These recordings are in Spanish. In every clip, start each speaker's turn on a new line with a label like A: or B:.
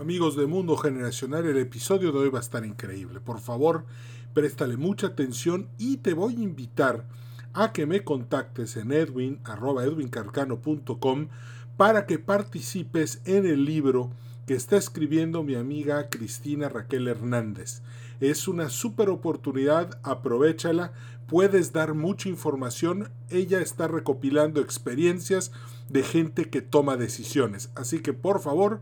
A: Amigos de Mundo Generacional, el episodio de hoy va a estar increíble. Por favor, préstale mucha atención y te voy a invitar a que me contactes en edwin, para que participes en el libro que está escribiendo mi amiga Cristina Raquel Hernández. Es una super oportunidad, aprovechala, puedes dar mucha información, ella está recopilando experiencias de gente que toma decisiones. Así que por favor,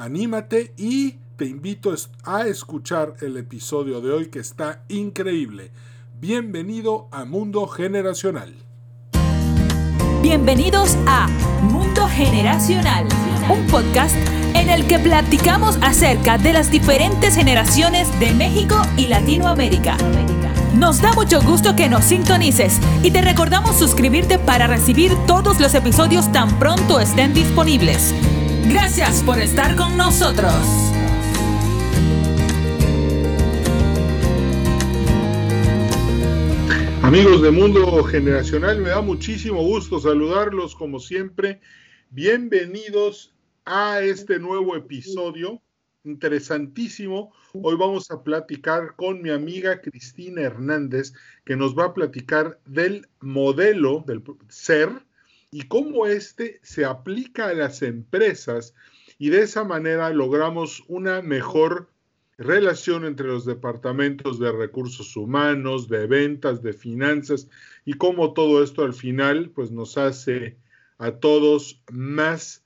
A: anímate y te invito a escuchar el episodio de hoy que está increíble. Bienvenido a Mundo Generacional.
B: Bienvenidos a Mundo Generacional, un podcast en el que platicamos acerca de las diferentes generaciones de México y Latinoamérica. Nos da mucho gusto que nos sintonices y te recordamos suscribirte para recibir todos los episodios tan pronto estén disponibles. Gracias por estar con nosotros.
A: Amigos de Mundo Generacional, me da muchísimo gusto saludarlos como siempre. Bienvenidos a este nuevo episodio interesantísimo. Hoy vamos a platicar con mi amiga Cristina Hernández, que nos va a platicar del modelo del ser y cómo este se aplica a las empresas y de esa manera logramos una mejor relación entre los departamentos de recursos humanos, de ventas, de finanzas y cómo todo esto al final pues nos hace a todos más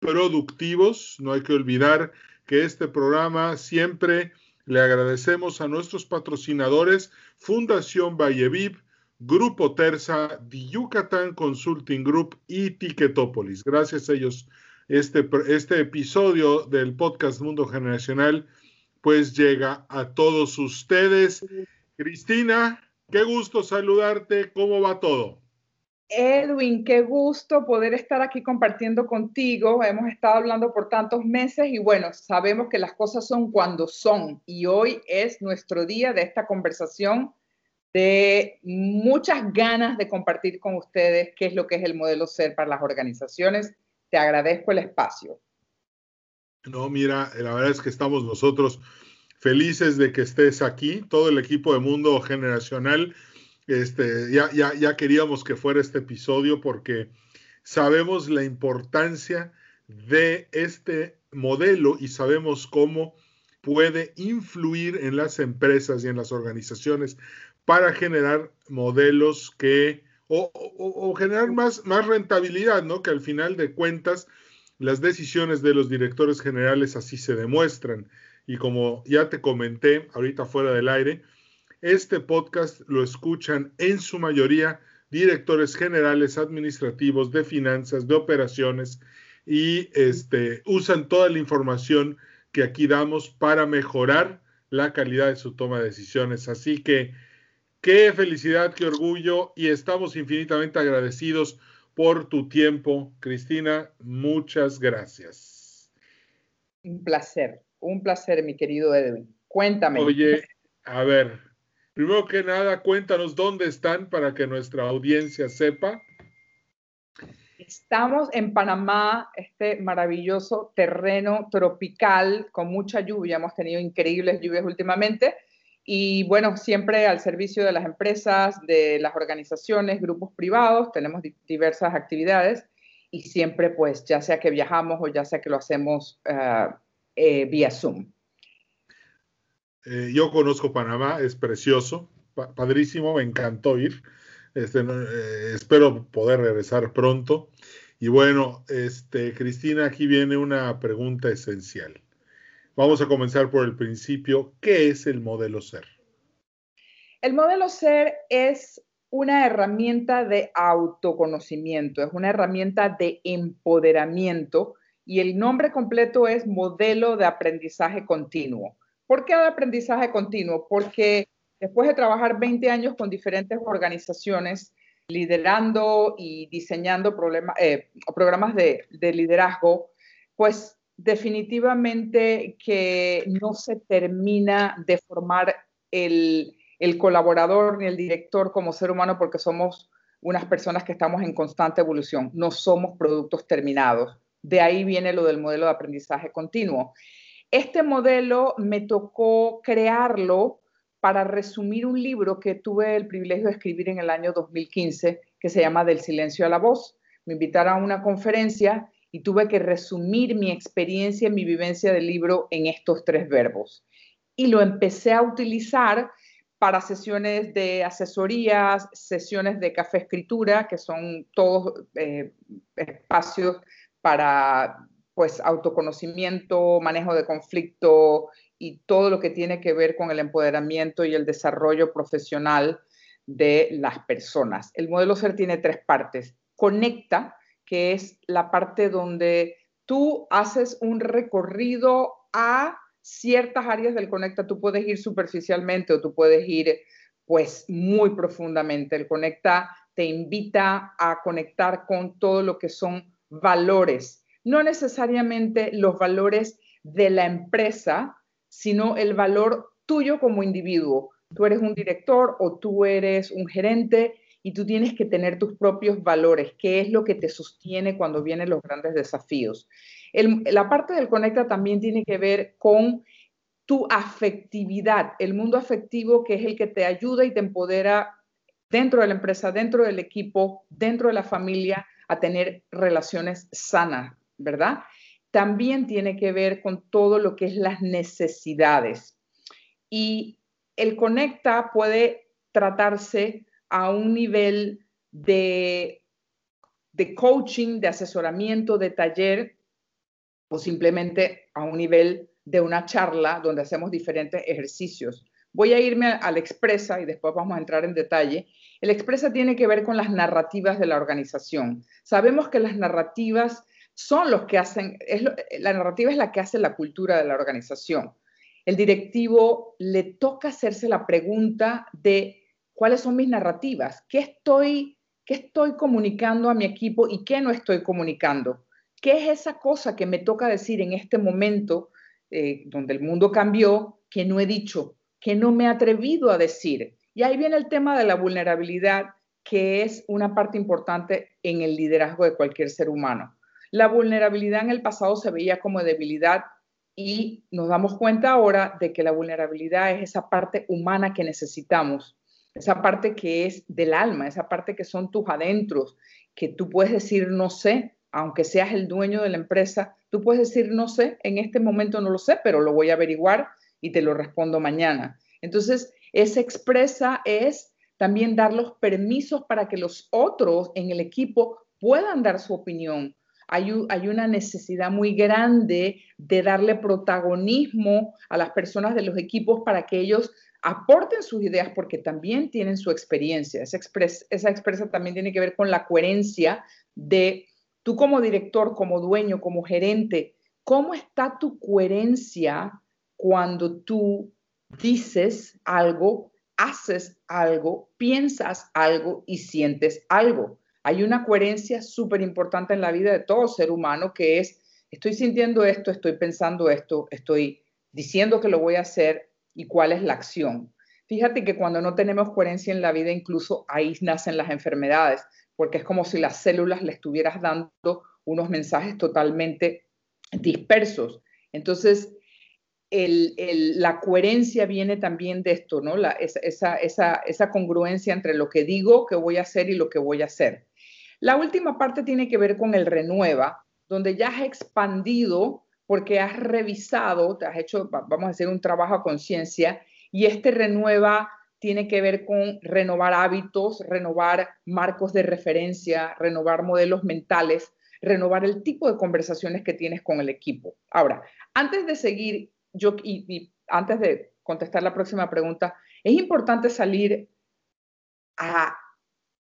A: productivos. No hay que olvidar que este programa siempre le agradecemos a nuestros patrocinadores Fundación Valleviv, Grupo Terza, The Yucatán Consulting Group y Ticketopolis. Gracias a ellos, este, este episodio del podcast Mundo Generacional pues llega a todos ustedes. Cristina, qué gusto saludarte. ¿Cómo va todo?
C: Edwin, qué gusto poder estar aquí compartiendo contigo. Hemos estado hablando por tantos meses y bueno, sabemos que las cosas son cuando son y hoy es nuestro día de esta conversación de muchas ganas de compartir con ustedes qué es lo que es el modelo SER para las organizaciones. Te agradezco el espacio.
A: No, mira, la verdad es que estamos nosotros felices de que estés aquí, todo el equipo de Mundo Generacional. Este, ya, ya, ya queríamos que fuera este episodio porque sabemos la importancia de este modelo y sabemos cómo puede influir en las empresas y en las organizaciones para generar modelos que, o, generar más, más rentabilidad, ¿no? Que al final de cuentas las decisiones de los directores generales así se demuestran. Y como ya te comenté ahorita fuera del aire, este podcast lo escuchan en su mayoría directores generales administrativos de finanzas, de operaciones y este, usan toda la información que aquí damos para mejorar la calidad de su toma de decisiones. Así que Qué felicidad, qué orgullo y estamos infinitamente agradecidos por tu tiempo, Cristina. Muchas gracias.
C: Un placer, un placer, mi querido Edwin. Cuéntame.
A: Oye, a ver, primero que nada, cuéntanos dónde están para que nuestra audiencia sepa.
C: Estamos en Panamá, este maravilloso terreno tropical con mucha lluvia. Hemos tenido increíbles lluvias últimamente y bueno, siempre al servicio de las empresas, de las organizaciones, grupos privados, tenemos diversas actividades y siempre pues ya sea que viajamos o ya sea que lo hacemos eh, vía Zoom.
A: Eh, yo conozco Panamá, es precioso, padrísimo, me encantó ir. Este, espero poder regresar pronto. Y bueno, este, Cristina, aquí viene una pregunta esencial. Vamos a comenzar por el principio. ¿Qué es el modelo SER?
C: El modelo SER es una herramienta de autoconocimiento, es una herramienta de empoderamiento y el nombre completo es modelo de aprendizaje continuo. ¿Por qué de aprendizaje continuo? Porque después de trabajar 20 años con diferentes organizaciones, liderando y diseñando eh, programas de, de liderazgo, pues definitivamente que no se termina de formar el, colaborador ni el director como ser humano porque somos unas personas que estamos en constante evolución, no somos productos terminados. De ahí viene lo del modelo de aprendizaje continuo. este modelo me tocó crearlo para resumir un libro que tuve el privilegio de escribir en el año 2015, que se llama Del silencio a la voz. Me invitaron a una conferencia y tuve que resumir mi experiencia, mi vivencia del libro en estos tres verbos. Y lo empecé a utilizar para sesiones de asesorías, sesiones de café escritura, que son todos eh, espacios para pues autoconocimiento, manejo de conflicto y todo lo que tiene que ver con el empoderamiento y el desarrollo profesional de las personas. El modelo SER tiene tres partes. Conecta, que es la parte donde tú haces un recorrido a ciertas áreas del Conecta. Tú puedes ir superficialmente o tú puedes ir pues muy profundamente. El Conecta te invita a conectar con todo lo que son valores, no necesariamente los valores de la empresa, sino el valor tuyo como individuo. Tú eres un director o tú eres un gerente y tú tienes que tener tus propios valores, qué es lo que te sostiene cuando vienen los grandes desafíos. la parte del Conecta también tiene que ver con tu afectividad, el mundo afectivo que es el que te ayuda y te empodera dentro de la empresa, dentro del equipo, dentro de la familia, a tener relaciones sanas, ¿verdad? También tiene que ver con todo lo que es las necesidades. Y el Conecta puede tratarse a un nivel de, de coaching, de asesoramiento, de taller, o simplemente a un nivel de una charla donde hacemos diferentes ejercicios. Voy a irme al Expresa y después vamos a entrar en detalle. El Expresa tiene que ver con las narrativas de la organización. Sabemos que las narrativas son los que hacen, la narrativa es la que hace la cultura de la organización. El directivo le toca hacerse la pregunta de cuáles son mis narrativas, qué estoy, qué estoy comunicando a mi equipo y qué no estoy comunicando. ¿Qué es esa cosa que me toca decir en este momento eh, donde el mundo cambió que no he dicho, que no me he atrevido a decir? Y ahí viene el tema de la vulnerabilidad, que es una parte importante en el liderazgo de cualquier ser humano. La vulnerabilidad en el pasado se veía como debilidad y nos damos cuenta ahora de que la vulnerabilidad es esa parte humana que necesitamos esa parte que es del alma, esa parte que son tus adentros, que tú puedes decir no sé, aunque seas el dueño de la empresa, tú puedes decir no sé, en este momento no lo sé, pero lo voy a averiguar y te lo respondo mañana. Entonces, esa expresa es también dar los permisos para que los otros en el equipo puedan dar su opinión. Hay, hay, una necesidad muy grande de darle protagonismo a las personas de los equipos para que ellos aporten sus ideas porque también tienen su experiencia. Esa, esa expresa también tiene que ver con la coherencia de tú como director, como dueño, como gerente, ¿cómo está tu coherencia cuando tú dices algo, haces algo, piensas algo y sientes algo? Hay una coherencia súper importante en la vida de todo ser humano que es, estoy sintiendo esto, estoy pensando esto, estoy diciendo que lo voy a hacer, y cuál es la acción. Fíjate que cuando no tenemos coherencia en la vida, incluso ahí nacen las enfermedades, porque es como si las células le estuvieras dando unos mensajes totalmente dispersos. Entonces, la coherencia viene también de esto, ¿no? esa, esa congruencia entre lo que digo que voy a hacer y lo que voy a hacer. La última parte tiene que ver con el renueva, donde ya has expandido porque has revisado, te has hecho, vamos a hacer un trabajo a conciencia y este renueva tiene que ver con renovar hábitos, renovar marcos de referencia, renovar modelos mentales, renovar el tipo de conversaciones que tienes con el equipo. Ahora, antes de seguir, yo y, antes de contestar la próxima pregunta, es importante salir a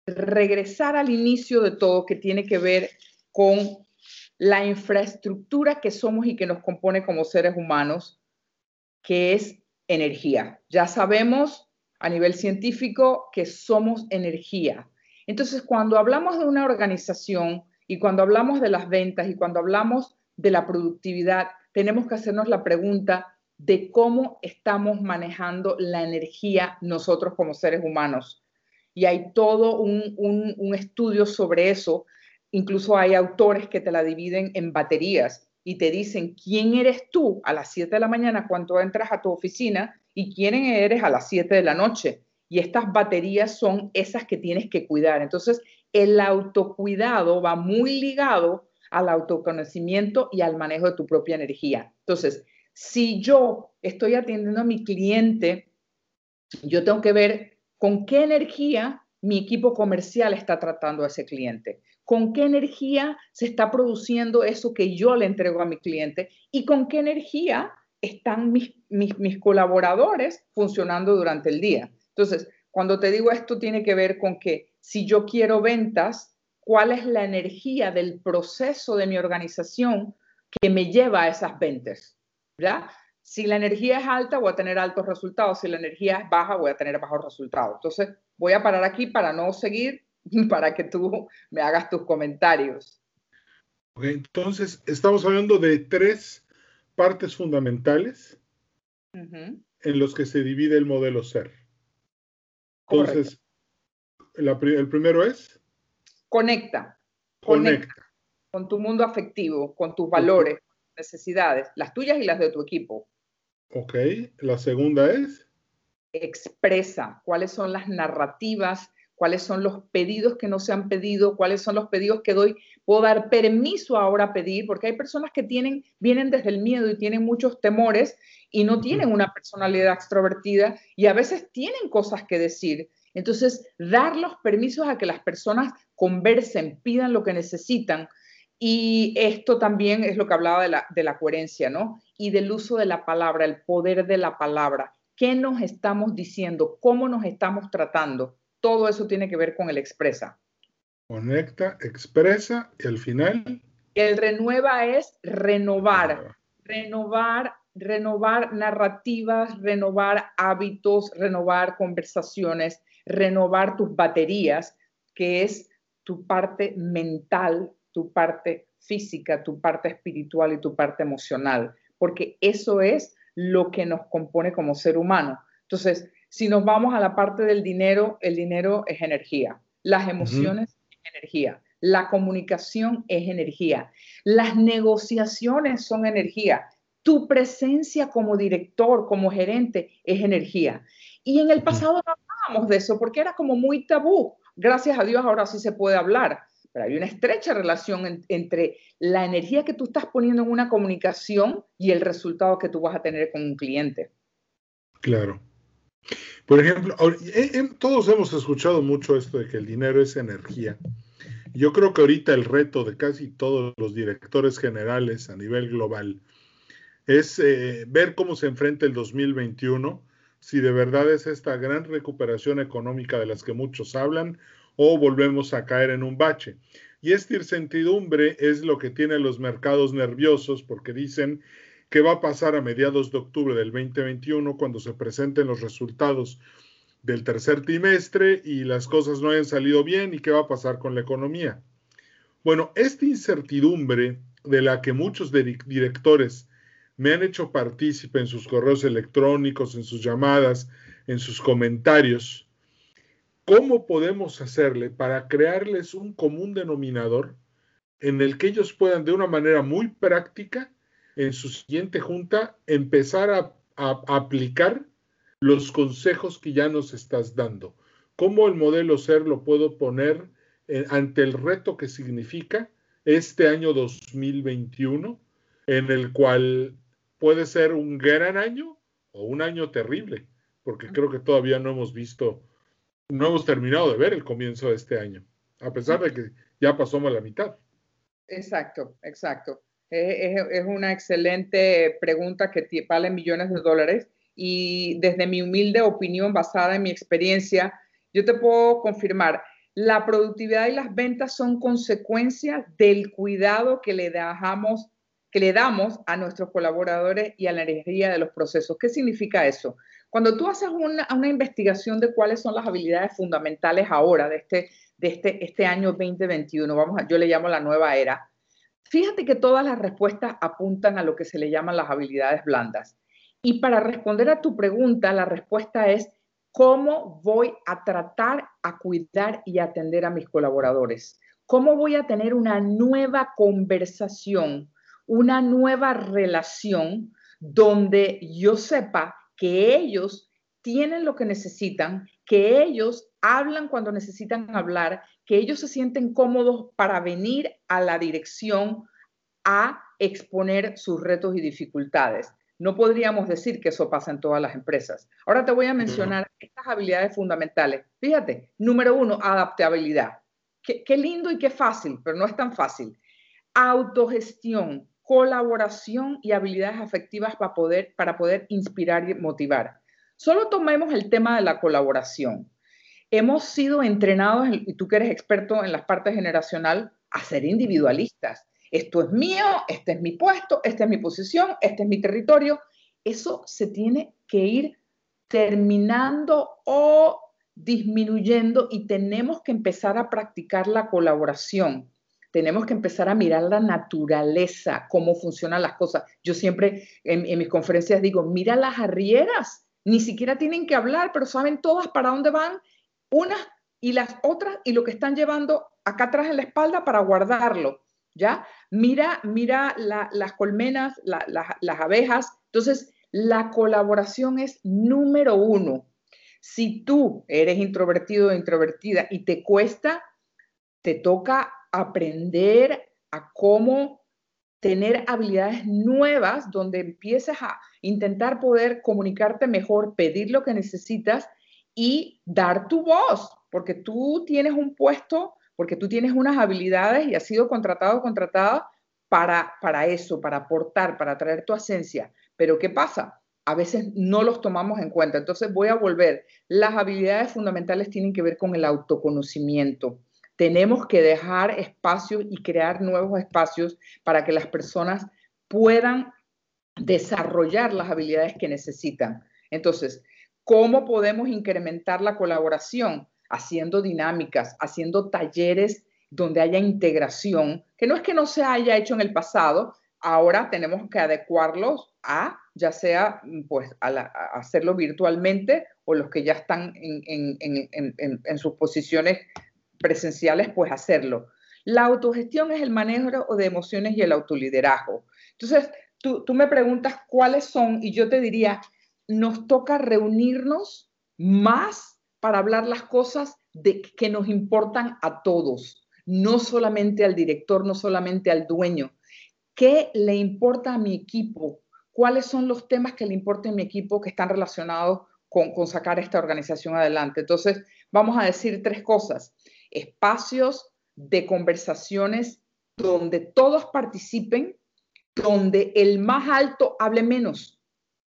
C: regresar al inicio de todo que tiene que ver con la infraestructura que somos y que nos compone como seres humanos, que es energía. Ya sabemos a nivel científico que somos energía. Entonces, cuando hablamos de una organización y cuando hablamos de las ventas y cuando hablamos de la productividad, tenemos que hacernos la pregunta de cómo estamos manejando la energía nosotros como seres humanos. Y hay todo un, un estudio sobre eso Incluso hay autores que te la dividen en baterías. y te dicen quién eres tú a las 7 de la mañana cuando entras a tu oficina y quién eres a las 7 de la noche. Y estas baterías son esas que tienes que cuidar. Entonces, el autocuidado va muy ligado al autoconocimiento y al manejo de tu propia energía. Entonces, si yo estoy atendiendo a mi cliente, yo tengo que ver con qué energía mi equipo comercial está tratando a ese cliente, con qué energía se está produciendo eso que yo le entrego a mi cliente y con qué energía están mis, mis, colaboradores funcionando durante el día. Entonces, cuando te digo esto, tiene que ver con que si yo quiero ventas, ¿cuál es la energía del proceso de mi organización que me lleva a esas ventas? ¿Ya? Si la energía es alta, voy a tener altos resultados. Si la energía es baja, voy a tener bajos resultados. Entonces, voy a parar aquí para no seguir, para que tú me hagas tus comentarios.
A: entonces, estamos hablando de tres partes fundamentales en los que se divide el modelo ser. Entonces, el primero es...
C: Conecta. Conecta. Con tu mundo afectivo, con tus valores, necesidades, las tuyas y las de tu equipo.
A: Ok, la segunda es.
C: Expresa cuáles son las narrativas, cuáles son los pedidos que no se han pedido, cuáles son los pedidos que doy. Puedo dar permiso ahora a pedir, porque hay personas que tienen, vienen desde el miedo y tienen muchos temores y no tienen una personalidad extrovertida y a veces tienen cosas que decir. Entonces, dar los permisos a que las personas conversen, pidan lo que necesitan, y esto también es lo que hablaba de la, de la coherencia, ¿no? Y del uso de la palabra, el poder de la palabra. ¿Qué nos estamos diciendo? ¿Cómo nos estamos tratando? Todo eso tiene que ver con el expresa.
A: Conecta, expresa y al final.
C: El renueva es renovar, renovar, renovar narrativas, renovar hábitos, renovar conversaciones, renovar tus baterías, que es tu parte mental, tu parte física, tu parte espiritual y tu parte emocional, porque eso es lo que nos compone como ser humano. Entonces, si nos vamos a la parte del dinero, el dinero es energía, las emociones es energía, la comunicación es energía, las negociaciones son energía, tu presencia como director, como gerente es energía. Y en el pasado no hablábamos de eso porque era como muy tabú. Gracias a Dios ahora sí se puede hablar pero hay una estrecha relación entre la energía que tú estás poniendo en una comunicación y el resultado que tú vas a tener con un cliente.
A: Claro. Por ejemplo, eh, eh, todos hemos escuchado mucho esto de que el dinero es energía. Yo creo que ahorita el reto de casi todos los directores generales a nivel global es eh, ver cómo se enfrenta el 2021, si de verdad es esta gran recuperación económica de las que muchos hablan o volvemos a caer en un bache. Y esta incertidumbre es lo que tiene los mercados nerviosos porque dicen qué va a pasar a mediados de octubre del 2021 cuando se presenten los resultados del tercer trimestre y las cosas no hayan salido bien y qué va a pasar con la economía. Bueno, esta incertidumbre de la que muchos directores me han hecho partícipe en sus correos electrónicos, en sus llamadas, en sus comentarios, ¿Cómo podemos hacerle para crearles un común denominador en el que ellos puedan de una manera muy práctica en su siguiente junta empezar a, aplicar los consejos que ya nos estás dando? ¿Cómo el modelo ser lo puedo poner ante el reto que significa este año 2021, en el cual puede ser un gran año o un año terrible? Porque creo que todavía no hemos visto no hemos terminado de ver el comienzo de este año, a pesar de que ya pasamos la mitad.
C: Exacto, exacto. Es, una excelente pregunta que vale millones de dólares y desde mi humilde opinión basada en mi experiencia, yo te puedo confirmar, la productividad y las ventas son consecuencias del cuidado que le dejamos que le damos a nuestros colaboradores y a la energía de los procesos. ¿Qué significa eso? Cuando tú haces una, investigación de cuáles son las habilidades fundamentales ahora de este, de este, este año 2021, vamos a, yo le llamo la nueva era, fíjate que todas las respuestas apuntan a lo que se le llaman las habilidades blandas. Y para responder a tu pregunta, la respuesta es, ¿cómo voy a tratar, a cuidar y atender a mis colaboradores? ¿Cómo voy a tener una nueva conversación una nueva relación donde yo sepa que ellos tienen lo que necesitan, que ellos hablan cuando necesitan hablar, que ellos se sienten cómodos para venir a la dirección a exponer sus retos y dificultades. No podríamos decir que eso pasa en todas las empresas. Ahora te voy a mencionar estas habilidades fundamentales. Fíjate, número uno, adaptabilidad. Qué, qué lindo y qué fácil, pero no es tan fácil. Autogestión, colaboración y habilidades afectivas para poder, para poder inspirar y motivar. Solo tomemos el tema de la colaboración. Hemos sido entrenados, y tú que eres experto en las partes generacional, a ser individualistas. Esto es mío, este es mi puesto, esta es mi posición, este es mi territorio. Eso se tiene que ir terminando o disminuyendo y tenemos que empezar a practicar la colaboración tenemos que empezar a mirar la naturaleza, cómo funcionan las cosas. Yo siempre en, mis conferencias digo, mira las arrieras, ni siquiera tienen que hablar, pero saben todas para dónde van, unas y las otras, y lo que están llevando acá atrás en la espalda para guardarlo, ¿ya? Mira, mira las colmenas, las abejas. Entonces, la colaboración es número uno. Si tú eres introvertido o introvertida y te cuesta, te toca aprender a cómo tener habilidades nuevas donde empieces a intentar poder comunicarte mejor, pedir lo que necesitas y dar tu voz, porque tú tienes un puesto, porque tú tienes unas habilidades y has sido contratado o contratada para, para eso, para aportar, para traer tu esencia. Pero ¿qué pasa? A veces no los tomamos en cuenta. Entonces voy a volver. Las habilidades fundamentales tienen que ver con el autoconocimiento tenemos que dejar espacios y crear nuevos espacios para que las personas puedan desarrollar las habilidades que necesitan. Entonces, ¿cómo podemos incrementar la colaboración? Haciendo dinámicas, haciendo talleres donde haya integración, que no es que no se haya hecho en el pasado, ahora tenemos que adecuarlos a, ya sea, pues, a, hacerlo virtualmente o los que ya están en, en sus posiciones presenciales, pues hacerlo. La autogestión es el manejo de emociones y el autoliderazgo. Entonces, tú, tú me preguntas cuáles son y yo te diría, nos toca reunirnos más para hablar las cosas de, que nos importan a todos, no solamente al director, no solamente al dueño. ¿Qué le importa a mi equipo? ¿Cuáles son los temas que le importan a mi equipo que están relacionados con, con sacar esta organización adelante? Entonces, vamos a decir tres cosas espacios de conversaciones donde todos participen, donde el más alto hable menos,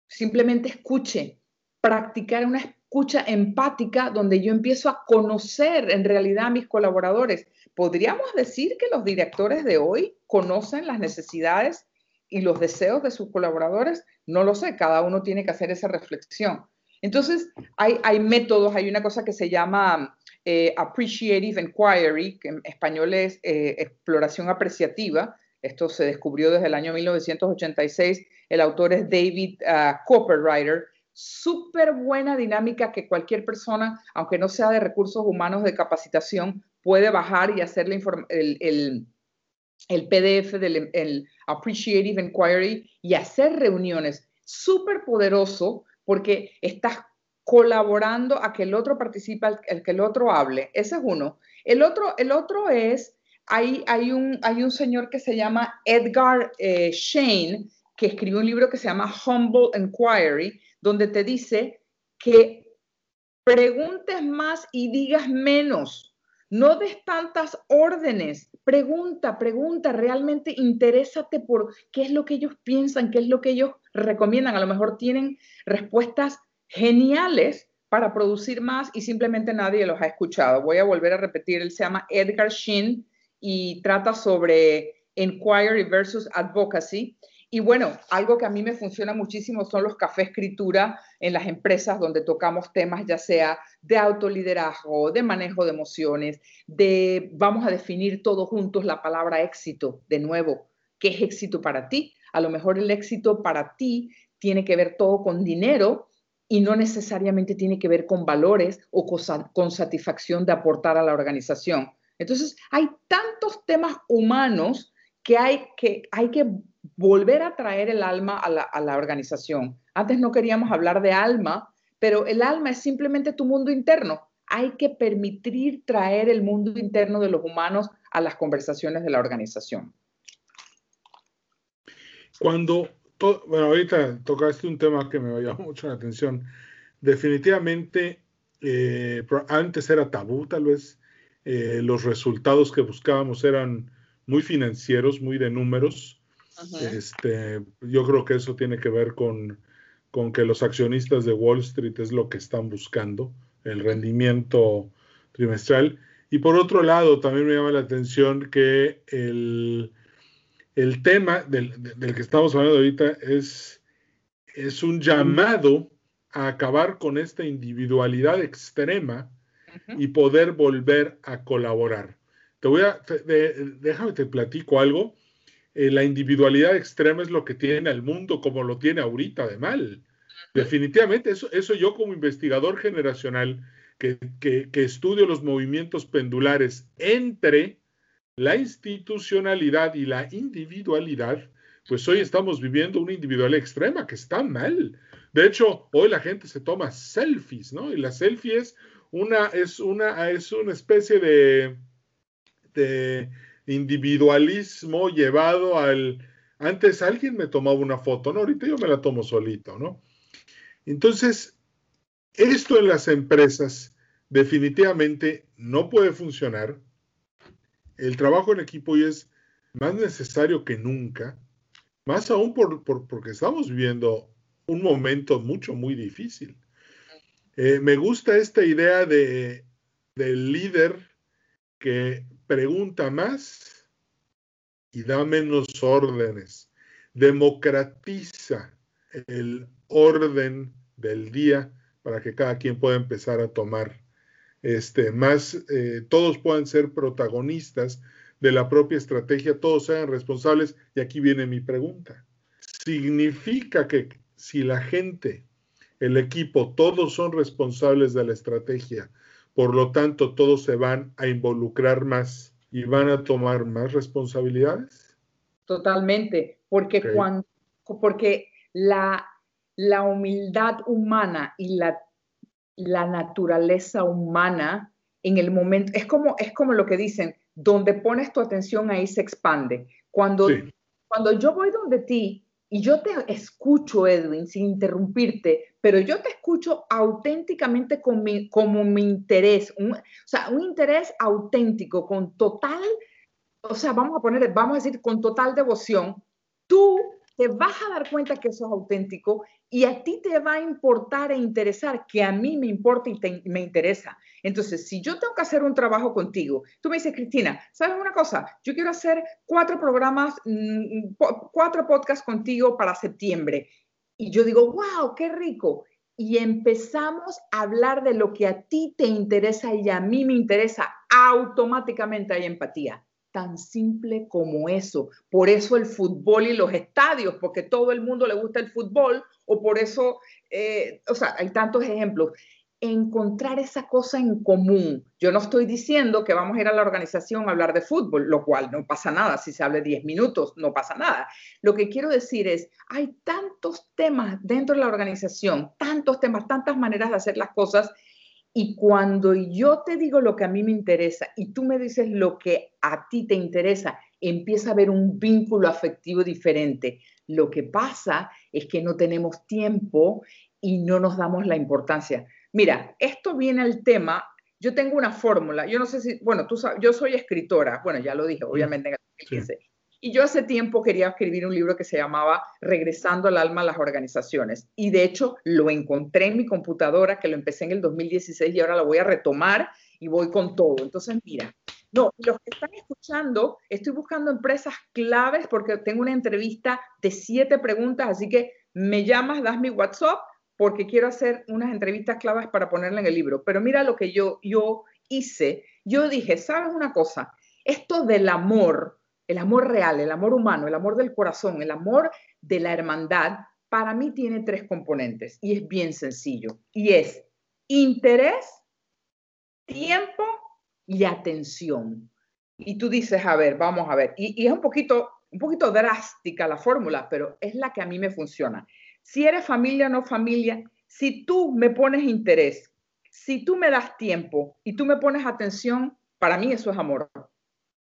C: simplemente escuche, practicar una escucha empática donde yo empiezo a conocer en realidad a mis colaboradores. ¿Podríamos decir que los directores de hoy conocen las necesidades y los deseos de sus colaboradores? No lo sé, cada uno tiene que hacer esa reflexión. Entonces, hay, métodos, hay una cosa que se llama eh, appreciative Inquiry, que en español es eh, exploración apreciativa. Esto se descubrió desde el año 1986. El autor es David uh, Copperwriter. Súper buena dinámica que cualquier persona, aunque no sea de recursos humanos de capacitación, puede bajar y hacer el, el, el, PDF del el Appreciative Inquiry y hacer reuniones. Súper poderoso porque estás colaborando a que el otro participe, el que el otro hable. Ese es uno. El otro, el otro es, hay, hay, un, hay un señor que se llama Edgar eh, Shane, que escribió un libro que se llama Humble Inquiry, donde te dice que preguntes más y digas menos. No des tantas órdenes. Pregunta, pregunta, realmente interésate por qué es lo que ellos piensan, qué es lo que ellos recomiendan. A lo mejor tienen respuestas geniales para producir más y simplemente nadie los ha escuchado. Voy a volver a repetir, él se llama Edgar Shin y trata sobre inquiry versus advocacy. Y bueno, algo que a mí me funciona muchísimo son los cafés escritura en las empresas donde tocamos temas ya sea de autoliderazgo, de manejo de emociones, de vamos a definir todos juntos la palabra éxito. De nuevo, ¿qué es éxito para ti? A lo mejor el éxito para ti tiene que ver todo con dinero, y no necesariamente tiene que ver con valores o con, satisfacción de aportar a la organización. Entonces, hay tantos temas humanos que hay que, hay que volver a traer el alma a la organización. Antes no queríamos hablar de alma, pero el alma es simplemente tu mundo interno. Hay que permitir traer el mundo interno de los humanos a las conversaciones de la organización.
A: Cuando, bueno, ahorita tocaste un tema que me llamó mucho la atención. Definitivamente, eh, antes era tabú, tal vez eh, los resultados que buscábamos eran muy financieros, muy de números. Este, yo creo que eso tiene que ver con, con que los accionistas de Wall Street es lo que están buscando, el rendimiento trimestral. Y por otro lado, también me llama la atención que el, el tema del, que estamos hablando ahorita es, es un llamado a acabar con esta individualidad extrema y poder volver a colaborar. Te voy a, déjame te platico algo. Eh, la individualidad extrema es lo que tiene al mundo como lo tiene ahorita de mal. Definitivamente, eso, eso yo como investigador generacional que, que, que estudio los movimientos pendulares entre la institucionalidad y la individualidad, pues hoy estamos viviendo una individualidad extrema que está mal. De hecho, hoy la gente se toma selfies, ¿no? Y la selfie es una, es una, es una especie de, de individualismo llevado al... Antes alguien me tomaba una foto, ¿no? Ahorita yo me la tomo solito, ¿no? Entonces, esto en las empresas definitivamente no puede funcionar el trabajo en equipo hoy es más necesario que nunca, más aún por, porque estamos viviendo un momento mucho, muy difícil. Eh, me gusta esta idea de, del líder que pregunta más y da menos órdenes, democratiza el orden del día para que cada quien pueda empezar a tomar este, más, eh, todos puedan ser protagonistas de la propia estrategia, todos sean responsables. Y aquí viene mi pregunta. ¿Significa que si la gente, el equipo, todos son responsables de la estrategia, por lo tanto todos se van a involucrar más y van a tomar más responsabilidades?
C: Totalmente, porque cuando, porque la, la humildad humana y la la naturaleza humana en el momento, es como, es como lo que dicen, donde pones tu atención ahí se expande. Cuando, cuando yo voy donde ti y yo te escucho, Edwin, sin interrumpirte, pero yo te escucho auténticamente con mi, como mi interés, o sea, un interés auténtico, con total, o sea, vamos a poner, vamos a decir, con total devoción, tú te vas a dar cuenta que eso es auténtico y a ti te va a importar e interesar que a mí me importa y me interesa. Entonces, si yo tengo que hacer un trabajo contigo, tú me dices, Cristina, ¿sabes una cosa? Yo quiero hacer cuatro programas, mm, cuatro podcasts contigo para septiembre. Y yo digo, wow, qué rico. Y empezamos a hablar de lo que a ti te interesa y a mí me interesa. Automáticamente hay empatía tan simple como eso. Por eso el fútbol y los estadios, porque todo el mundo le gusta el fútbol, o por eso, eh, o sea, hay tantos ejemplos. Encontrar esa cosa en común. Yo no estoy diciendo que vamos a ir a la organización a hablar de fútbol, lo cual no pasa nada. Si se habla 10 minutos, no pasa nada. Lo que quiero decir es, hay tantos temas dentro de la organización, tantos temas, tantas maneras de hacer las cosas y cuando yo te digo lo que a mí me interesa y tú me dices lo que a ti te interesa, empieza a haber un vínculo afectivo diferente. Lo que pasa es que no tenemos tiempo y no nos damos la importancia. Mira, esto viene al tema. Yo tengo una fórmula. Yo no sé si, bueno, tú sabes, yo soy escritora. Bueno, ya lo dije, obviamente en el 2015. Y yo hace tiempo quería escribir un libro que se llamaba Regresando al alma a las organizaciones. Y de hecho lo encontré en mi computadora, que lo empecé en el 2016 y ahora lo voy a retomar y voy con todo. Entonces, mira, no, los que están escuchando, estoy buscando empresas claves porque tengo una entrevista de siete preguntas, así que me llamas, das mi WhatsApp porque quiero hacer unas entrevistas claves para ponerla en el libro. Pero mira lo que yo, yo hice. Yo dije, ¿sabes una cosa? Esto del amor, el amor real, el amor humano, el amor del corazón, el amor de la hermandad, para mí tiene tres componentes y es bien sencillo. Y es interés, tiempo y atención. Y tú dices, a ver, vamos a ver. Y, es un poquito, un poquito drástica la fórmula, pero es la que a mí me funciona. Si eres familia o no familia, si tú me pones interés, si tú me das tiempo y tú me pones atención, para mí eso es amor.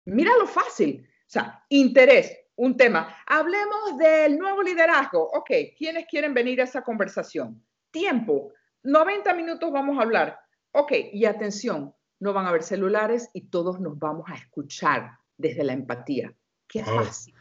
C: Mira lo fácil. O sea, interés, un tema. Hablemos del nuevo liderazgo. Ok, ¿quiénes quieren venir a esa conversación? Tiempo. 90 minutos vamos a hablar. Ok, y atención, no van a haber celulares y todos nos vamos a escuchar desde la empatía. Qué fácil.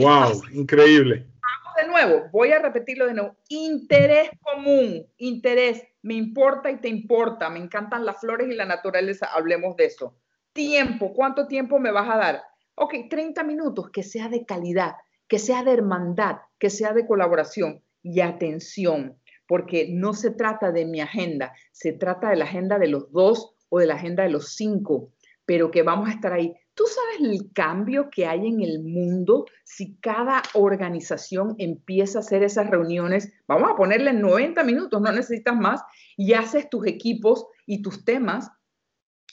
A: wow, increíble.
C: Vamos de nuevo, voy a repetirlo de nuevo. Interés común, interés, me importa y te importa, me encantan las flores y la naturaleza, hablemos de eso. Tiempo, ¿cuánto tiempo me vas a dar? Ok, 30 minutos, que sea de calidad, que sea de hermandad, que sea de colaboración y atención, porque no se trata de mi agenda, se trata de la agenda de los dos o de la agenda de los cinco, pero que vamos a estar ahí. ¿Tú sabes el cambio que hay en el mundo si cada organización empieza a hacer esas reuniones? Vamos a ponerle 90 minutos, no necesitas más, y haces tus equipos y tus temas,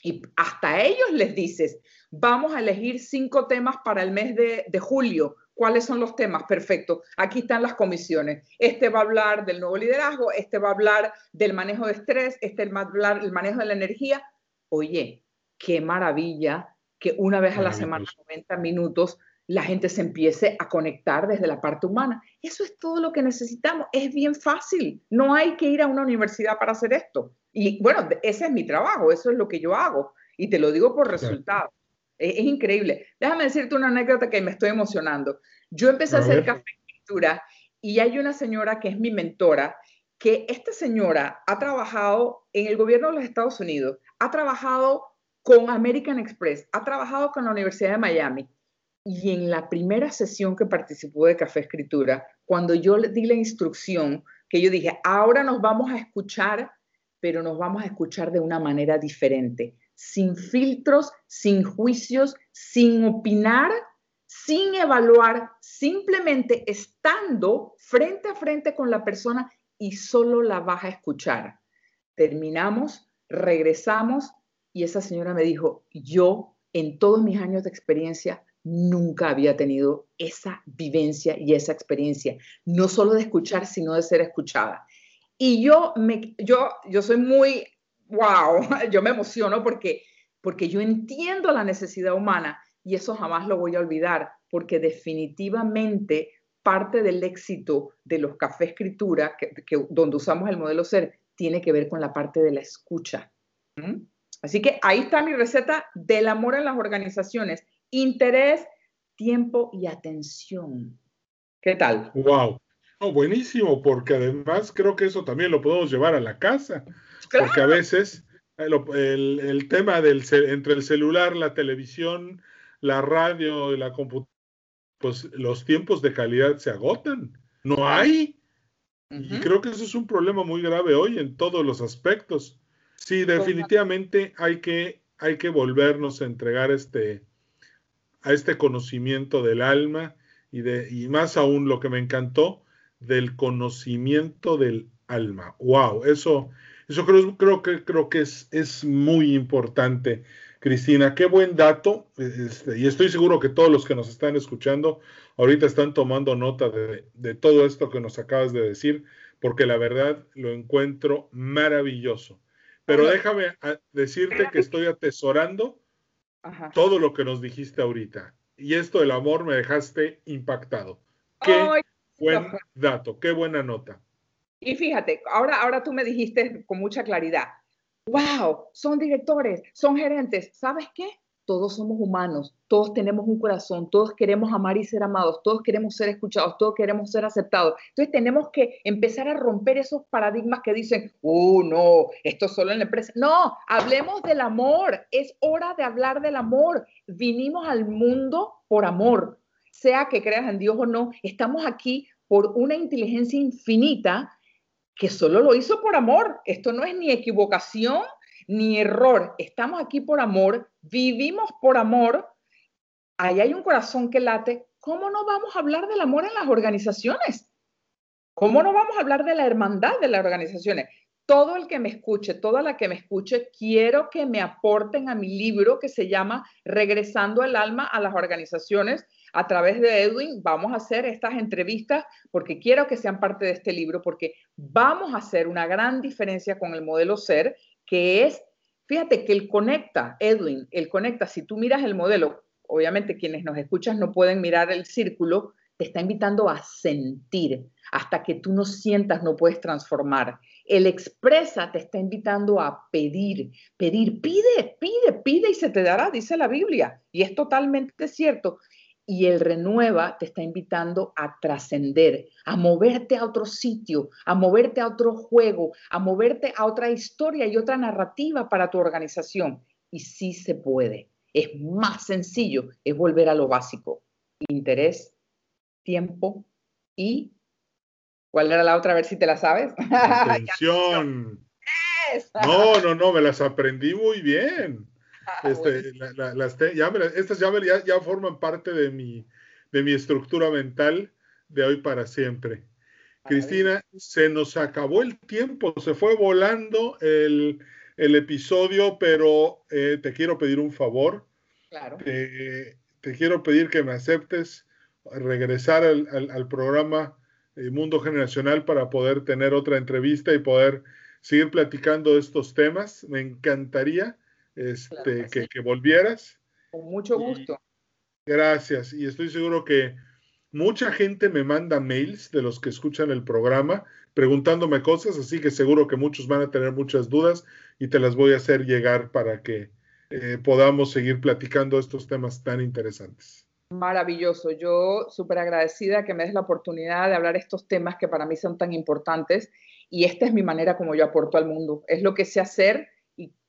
C: y hasta ellos les dices, vamos a elegir cinco temas para el mes de, de julio. ¿Cuáles son los temas? Perfecto. Aquí están las comisiones. Este va a hablar del nuevo liderazgo, este va a hablar del manejo de estrés, este va a hablar del manejo de la energía. Oye, qué maravilla que una vez a la semana, 90 minutos, la gente se empiece a conectar desde la parte humana. Eso es todo lo que necesitamos. Es bien fácil. No hay que ir a una universidad para hacer esto. Y bueno, ese es mi trabajo, eso es lo que yo hago. Y te lo digo por resultado. Es, increíble. Déjame decirte una anécdota que me estoy emocionando. Yo empecé a, hacer café escritura y hay una señora que es mi mentora, que esta señora ha trabajado en el gobierno de los Estados Unidos, ha trabajado con American Express, ha trabajado con la Universidad de Miami. Y en la primera sesión que participó de Café Escritura, cuando yo le di la instrucción, que yo dije, ahora nos vamos a escuchar, pero nos vamos a escuchar de una manera diferente sin filtros, sin juicios, sin opinar, sin evaluar, simplemente estando frente a frente con la persona y solo la vas a escuchar. Terminamos, regresamos y esa señora me dijo, yo en todos mis años de experiencia nunca había tenido esa vivencia y esa experiencia, no solo de escuchar, sino de ser escuchada. Y yo, me, yo, yo soy muy wow, yo me emociono porque, porque yo entiendo la necesidad humana y eso jamás lo voy a olvidar, porque definitivamente parte del éxito de los cafés escritura, que, donde usamos el modelo ser, tiene que ver con la parte de la escucha. Así que ahí está mi receta del amor en las organizaciones. Interés, tiempo y atención. ¿Qué tal?
A: Wow. Buenísimo, porque además creo que eso también lo podemos llevar a la casa. Porque a veces eh, el, tema del, entre el celular, la televisión, la radio y la computadora, pues los tiempos de calidad se agotan. No hay. Y creo que eso es un problema muy grave hoy en todos los aspectos. Sí, definitivamente hay que, hay que volvernos a entregar este, a este conocimiento del alma y, de, y más aún lo que me encantó, del conocimiento del alma. ¡Wow! Eso, eso creo, creo que, creo que es, es muy importante. Cristina, qué buen dato. Este, y estoy seguro que todos los que nos están escuchando ahorita están tomando nota de, todo esto que nos acabas de decir, porque la verdad lo encuentro maravilloso. Pero déjame decirte que estoy atesorando todo lo que nos dijiste ahorita. Y esto del amor me dejaste impactado. Qué buen dato, qué buena nota.
C: Y fíjate, ahora, ahora tú me dijiste con mucha claridad, wow, son directores, son gerentes, ¿sabes qué? Todos somos humanos, todos tenemos un corazón, todos queremos amar y ser amados, todos queremos ser escuchados, todos queremos ser aceptados. Entonces tenemos que empezar a romper esos paradigmas que dicen, uh, no, esto solo en la empresa. No, hablemos del amor, es hora de hablar del amor. Vinimos al mundo por amor, sea que creas en Dios o no, estamos aquí por una inteligencia infinita que solo lo hizo por amor. Esto no es ni equivocación ni error. Estamos aquí por amor, vivimos por amor. Ahí hay un corazón que late. ¿Cómo no vamos a hablar del amor en las organizaciones? ¿Cómo no vamos a hablar de la hermandad de las organizaciones? Todo el que me escuche, toda la que me escuche, quiero que me aporten a mi libro que se llama Regresando el alma a las organizaciones, a través de Edwin vamos a hacer estas entrevistas porque quiero que sean parte de este libro, porque vamos a hacer una gran diferencia con el modelo ser, que es, fíjate que el conecta, Edwin, el conecta, si tú miras el modelo, obviamente quienes nos escuchan no pueden mirar el círculo, te está invitando a sentir. Hasta que tú no sientas, no puedes transformar. El expresa te está invitando a pedir, pedir, pide, pide, pide y se te dará, dice la Biblia. Y es totalmente cierto. Y el renueva te está invitando a trascender, a moverte a otro sitio, a moverte a otro juego, a moverte a otra historia y otra narrativa para tu organización. Y sí se puede. Es más sencillo, es volver a lo básico. Interés, tiempo y... ¿Cuál era la otra? A ver si te la sabes.
A: Atención. no, no, no, me las aprendí muy bien. Ah, este, las ya estas ya, ya, forman parte de mi, de mi estructura mental de hoy para siempre. Cristina, se nos acabó el tiempo, se fue volando el, el episodio, pero eh, te quiero pedir un favor.
C: Claro.
A: te quiero pedir que me aceptes regresar al, al, programa eh, Mundo Generacional para poder tener otra entrevista y poder seguir platicando de estos temas. Me encantaría este, que, volvieras.
C: Con mucho gusto.
A: gracias. Y estoy seguro que mucha gente me manda mails de los que escuchan el programa preguntándome cosas, así que seguro que muchos van a tener muchas dudas y te las voy a hacer llegar para que eh, podamos seguir platicando estos temas tan interesantes.
C: Maravilloso. Yo súper agradecida que me des la oportunidad de hablar estos temas que para mí son tan importantes y esta es mi manera como yo aporto al mundo. Es lo que sé hacer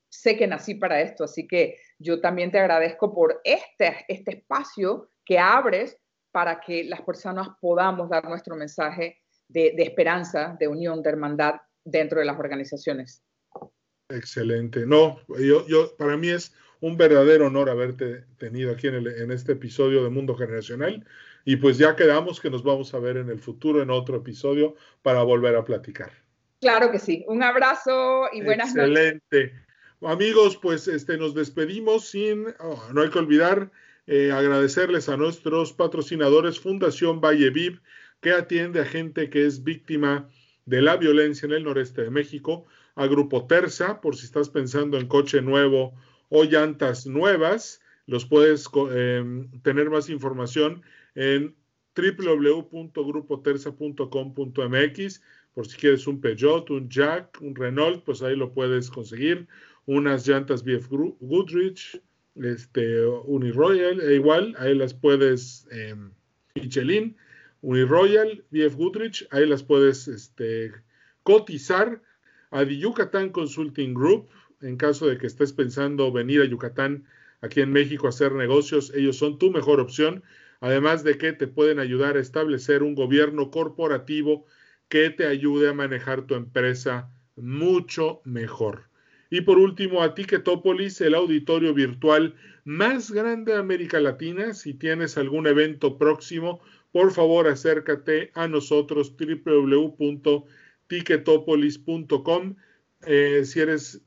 C: sé que nací para esto. Así que yo también te agradezco por este, este espacio que abres para que las personas podamos dar nuestro mensaje de, de esperanza, de unión, de hermandad dentro de las organizaciones.
A: Excelente. No, yo, yo, para mí es un verdadero honor haberte tenido aquí en, este episodio de Mundo Generacional. Y pues ya quedamos que nos vamos a ver en el futuro en otro episodio para volver a platicar.
C: Claro que sí. Un abrazo y buenas
A: noches. Excelente. Amigos, pues este, nos despedimos sin, oh, no hay que olvidar eh, agradecerles a nuestros patrocinadores Fundación Valle Viv, que atiende a gente que es víctima de la violencia en el noreste de México, a Grupo Terza, por si estás pensando en coche nuevo o llantas nuevas. Los puedes em, tener más información en www.grupoterza.com.mx por si quieres un Peugeot, un Jack, un Renault, pues ahí lo puedes conseguir. Unas llantas BF Goodrich, este, Uniroyal, e igual, ahí las puedes, eh, Michelin, Uniroyal, BF Goodrich, ahí las puedes este, cotizar. A The Yucatán Consulting Group, en caso de que estés pensando venir a Yucatán, aquí en México, a hacer negocios, ellos son tu mejor opción, además de que te pueden ayudar a establecer un gobierno corporativo que te ayude a manejar tu empresa mucho mejor. Y por último, a Ticketopolis, el auditorio virtual más grande de América Latina. Si tienes algún evento próximo, por favor acércate a nosotros www.ticketopolis.com. Eh, si eres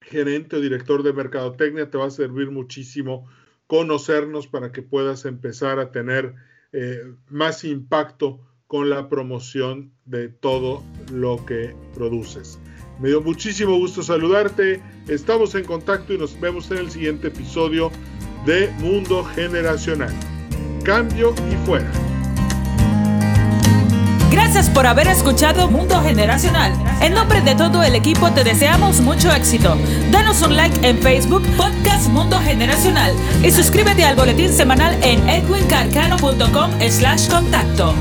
A: gerente o director de mercadotecnia, te va a servir muchísimo conocernos para que puedas empezar a tener eh, más impacto con la promoción de todo lo que produces. Me dio muchísimo gusto saludarte, estamos en contacto y nos vemos en el siguiente episodio de Mundo Generacional. Cambio y fuera.
B: Gracias por haber escuchado Mundo Generacional. En nombre de todo el equipo te deseamos mucho éxito. Danos un like en Facebook, Podcast Mundo Generacional y suscríbete al boletín semanal en edwincarcano.com slash contacto.